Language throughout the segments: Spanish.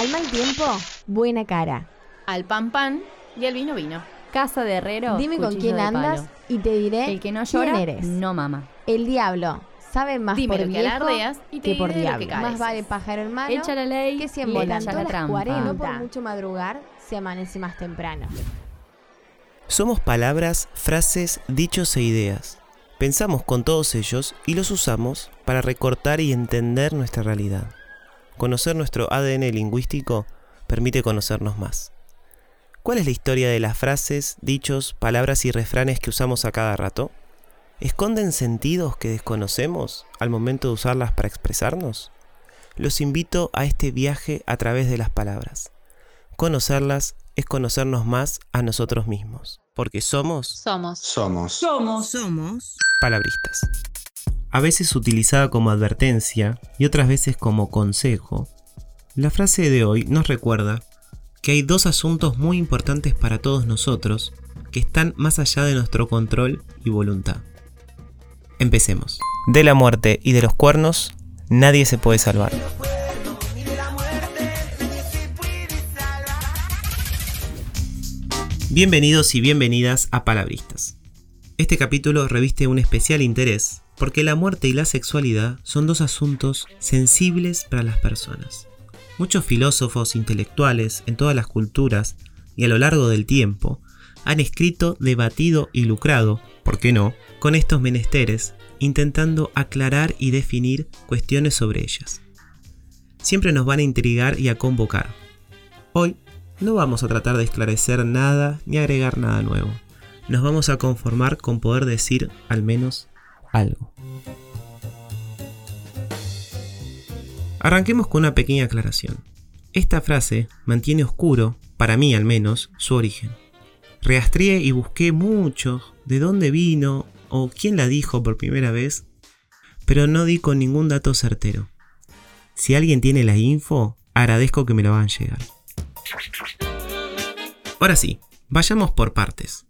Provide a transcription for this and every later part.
Al mal tiempo, buena cara. Al pan pan y al vino vino. Casa de herrero. Dime con quién de andas palo. y te diré El que no quién llora, eres. no mama. El diablo sabe más Dime por lo que viejo alardeas y te que por que diablo. Más vale pájaro en mano Echa la ley, que cien la las trampa. 40. No por mucho madrugar se amanece más temprano. Somos palabras, frases, dichos e ideas. Pensamos con todos ellos y los usamos para recortar y entender nuestra realidad. Conocer nuestro ADN lingüístico permite conocernos más. ¿Cuál es la historia de las frases, dichos, palabras y refranes que usamos a cada rato? ¿Esconden sentidos que desconocemos al momento de usarlas para expresarnos? Los invito a este viaje a través de las palabras. Conocerlas es conocernos más a nosotros mismos, porque somos Somos. Somos. palabristas. A veces utilizada como advertencia y otras veces como consejo, la frase de hoy nos recuerda que hay dos asuntos muy importantes para todos nosotros que están más allá de nuestro control y voluntad. Empecemos. De la muerte y de los cuernos, nadie se puede salvar. Bienvenidos y bienvenidas a Palabristas. Este capítulo reviste un especial interés porque la muerte y la sexualidad son dos asuntos sensibles para las personas. Muchos filósofos intelectuales en todas las culturas y a lo largo del tiempo han escrito, debatido y lucrado, ¿por qué no?, con estos menesteres, intentando aclarar y definir cuestiones sobre ellas. Siempre nos van a intrigar y a convocar. Hoy no vamos a tratar de esclarecer nada ni agregar nada nuevo. Nos vamos a conformar con poder decir al menos algo. Arranquemos con una pequeña aclaración. Esta frase mantiene oscuro, para mí al menos, su origen. Reastrié y busqué mucho de dónde vino o quién la dijo por primera vez, pero no di con ningún dato certero. Si alguien tiene la info, agradezco que me lo hagan llegar. Ahora sí, vayamos por partes.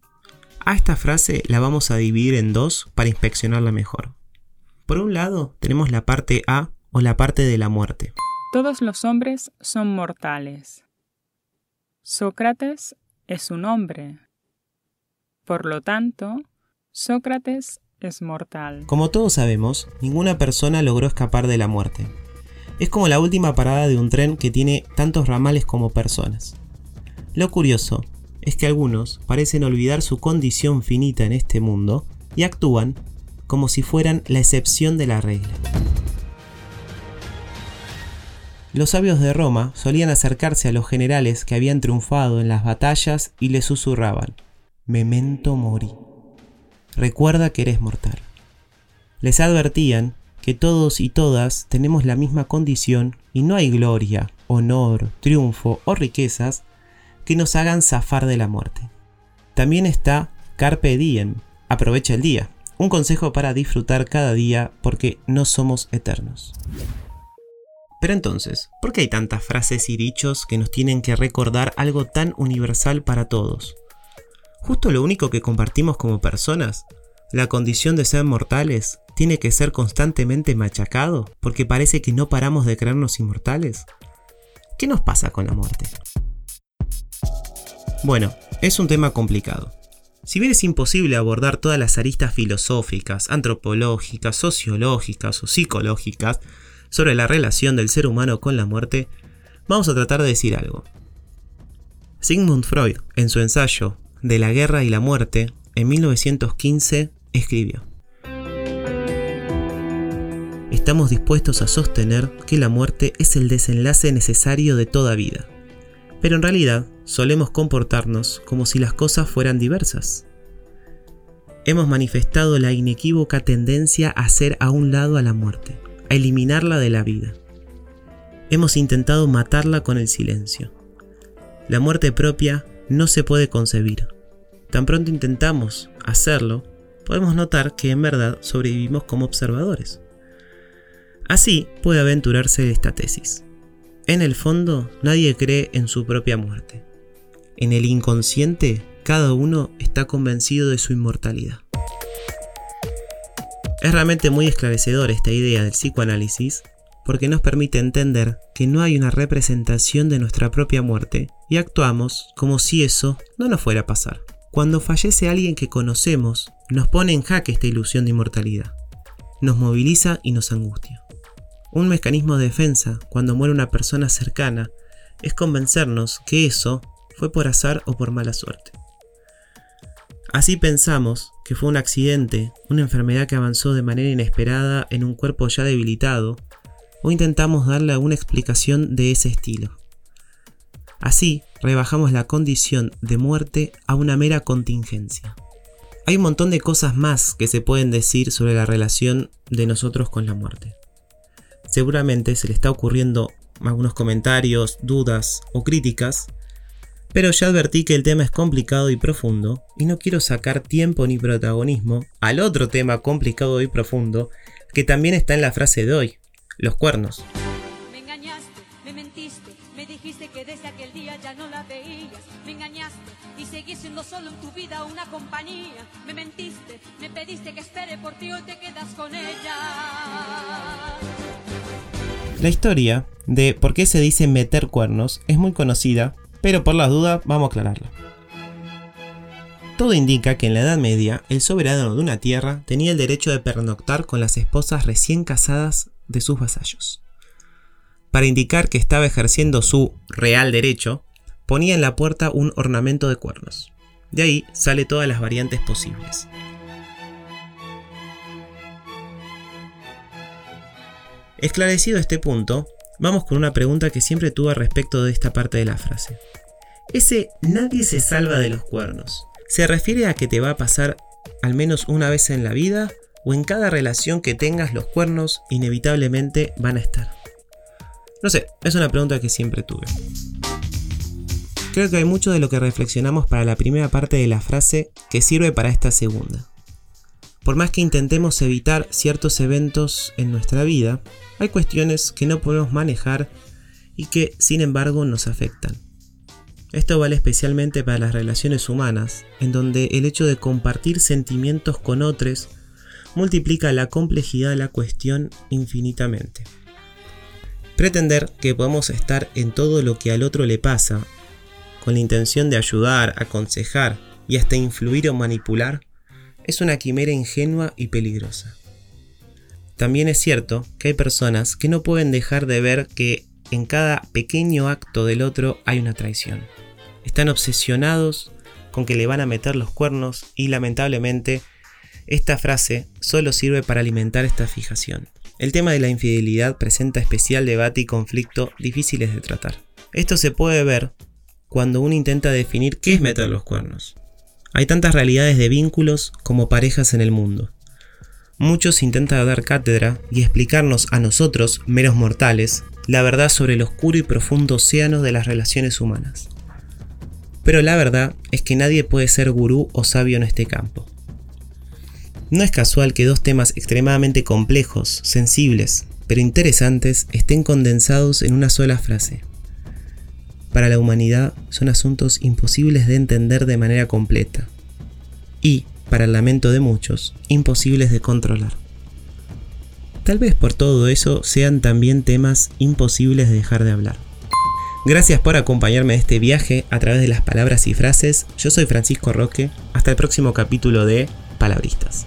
A esta frase la vamos a dividir en dos para inspeccionarla mejor. Por un lado, tenemos la parte A o la parte de la muerte. Todos los hombres son mortales. Sócrates es un hombre. Por lo tanto, Sócrates es mortal. Como todos sabemos, ninguna persona logró escapar de la muerte. Es como la última parada de un tren que tiene tantos ramales como personas. Lo curioso es que algunos parecen olvidar su condición finita en este mundo y actúan como si fueran la excepción de la regla. Los sabios de Roma solían acercarse a los generales que habían triunfado en las batallas y les susurraban, Memento mori. Recuerda que eres mortal. Les advertían que todos y todas tenemos la misma condición y no hay gloria, honor, triunfo o riquezas que nos hagan zafar de la muerte. También está Carpe Diem, aprovecha el día, un consejo para disfrutar cada día porque no somos eternos. Pero entonces, ¿por qué hay tantas frases y dichos que nos tienen que recordar algo tan universal para todos? Justo lo único que compartimos como personas, la condición de ser mortales, tiene que ser constantemente machacado porque parece que no paramos de creernos inmortales. ¿Qué nos pasa con la muerte? Bueno, es un tema complicado. Si bien es imposible abordar todas las aristas filosóficas, antropológicas, sociológicas o psicológicas sobre la relación del ser humano con la muerte, vamos a tratar de decir algo. Sigmund Freud, en su ensayo De la guerra y la muerte, en 1915, escribió. Estamos dispuestos a sostener que la muerte es el desenlace necesario de toda vida, pero en realidad solemos comportarnos como si las cosas fueran diversas. Hemos manifestado la inequívoca tendencia a hacer a un lado a la muerte, a eliminarla de la vida. Hemos intentado matarla con el silencio. La muerte propia no se puede concebir. Tan pronto intentamos hacerlo, podemos notar que en verdad sobrevivimos como observadores. Así puede aventurarse esta tesis. En el fondo, nadie cree en su propia muerte. En el inconsciente, cada uno está convencido de su inmortalidad. Es realmente muy esclarecedor esta idea del psicoanálisis porque nos permite entender que no hay una representación de nuestra propia muerte y actuamos como si eso no nos fuera a pasar. Cuando fallece alguien que conocemos, nos pone en jaque esta ilusión de inmortalidad. Nos moviliza y nos angustia. Un mecanismo de defensa cuando muere una persona cercana es convencernos que eso fue por azar o por mala suerte. Así pensamos que fue un accidente, una enfermedad que avanzó de manera inesperada en un cuerpo ya debilitado, o intentamos darle alguna explicación de ese estilo. Así, rebajamos la condición de muerte a una mera contingencia. Hay un montón de cosas más que se pueden decir sobre la relación de nosotros con la muerte. Seguramente se le está ocurriendo algunos comentarios, dudas o críticas, pero ya advertí que el tema es complicado y profundo, y no quiero sacar tiempo ni protagonismo al otro tema complicado y profundo que también está en la frase de hoy, los cuernos. Me engañaste, me mentiste, me dijiste que desde aquel día ya no la veías. Me engañaste y seguí siendo solo en tu vida una compañía. Me mentiste, me pediste que espere por ti, hoy te quedas con ella. La historia de por qué se dice meter cuernos es muy conocida, pero por las dudas vamos a aclararla. Todo indica que en la Edad Media el soberano de una tierra tenía el derecho de pernoctar con las esposas recién casadas de sus vasallos. Para indicar que estaba ejerciendo su real derecho, ponía en la puerta un ornamento de cuernos. De ahí sale todas las variantes posibles. Esclarecido este punto, vamos con una pregunta que siempre tuve respecto de esta parte de la frase. Ese nadie se salva de los cuernos. ¿Se refiere a que te va a pasar al menos una vez en la vida o en cada relación que tengas los cuernos inevitablemente van a estar? No sé, es una pregunta que siempre tuve. Creo que hay mucho de lo que reflexionamos para la primera parte de la frase que sirve para esta segunda. Por más que intentemos evitar ciertos eventos en nuestra vida, hay cuestiones que no podemos manejar y que sin embargo nos afectan. Esto vale especialmente para las relaciones humanas, en donde el hecho de compartir sentimientos con otros multiplica la complejidad de la cuestión infinitamente. Pretender que podemos estar en todo lo que al otro le pasa, con la intención de ayudar, aconsejar y hasta influir o manipular, es una quimera ingenua y peligrosa. También es cierto que hay personas que no pueden dejar de ver que en cada pequeño acto del otro hay una traición. Están obsesionados con que le van a meter los cuernos y lamentablemente esta frase solo sirve para alimentar esta fijación. El tema de la infidelidad presenta especial debate y conflicto difíciles de tratar. Esto se puede ver cuando uno intenta definir qué es meter los cuernos. Hay tantas realidades de vínculos como parejas en el mundo. Muchos intentan dar cátedra y explicarnos a nosotros, meros mortales, la verdad sobre el oscuro y profundo océano de las relaciones humanas. Pero la verdad es que nadie puede ser gurú o sabio en este campo. No es casual que dos temas extremadamente complejos, sensibles, pero interesantes estén condensados en una sola frase. Para la humanidad son asuntos imposibles de entender de manera completa. Y, para el lamento de muchos, imposibles de controlar. Tal vez por todo eso sean también temas imposibles de dejar de hablar. Gracias por acompañarme en este viaje a través de las palabras y frases. Yo soy Francisco Roque. Hasta el próximo capítulo de Palabristas.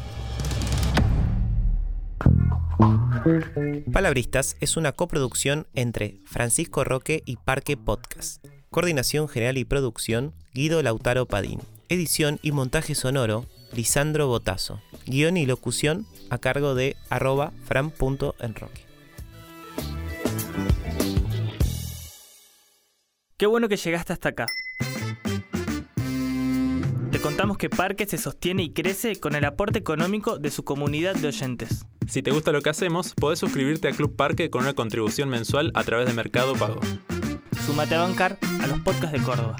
Palabristas es una coproducción entre Francisco Roque y Parque Podcast. Coordinación general y producción, Guido Lautaro Padín. Edición y montaje sonoro, Lisandro Botazo. Guión y locución a cargo de arroba fran.enroque. Qué bueno que llegaste hasta acá. Te contamos que Parque se sostiene y crece con el aporte económico de su comunidad de oyentes. Si te gusta lo que hacemos, podés suscribirte a Club Parque con una contribución mensual a través de Mercado Pago. Súmate a bancar a los podcasts de Córdoba.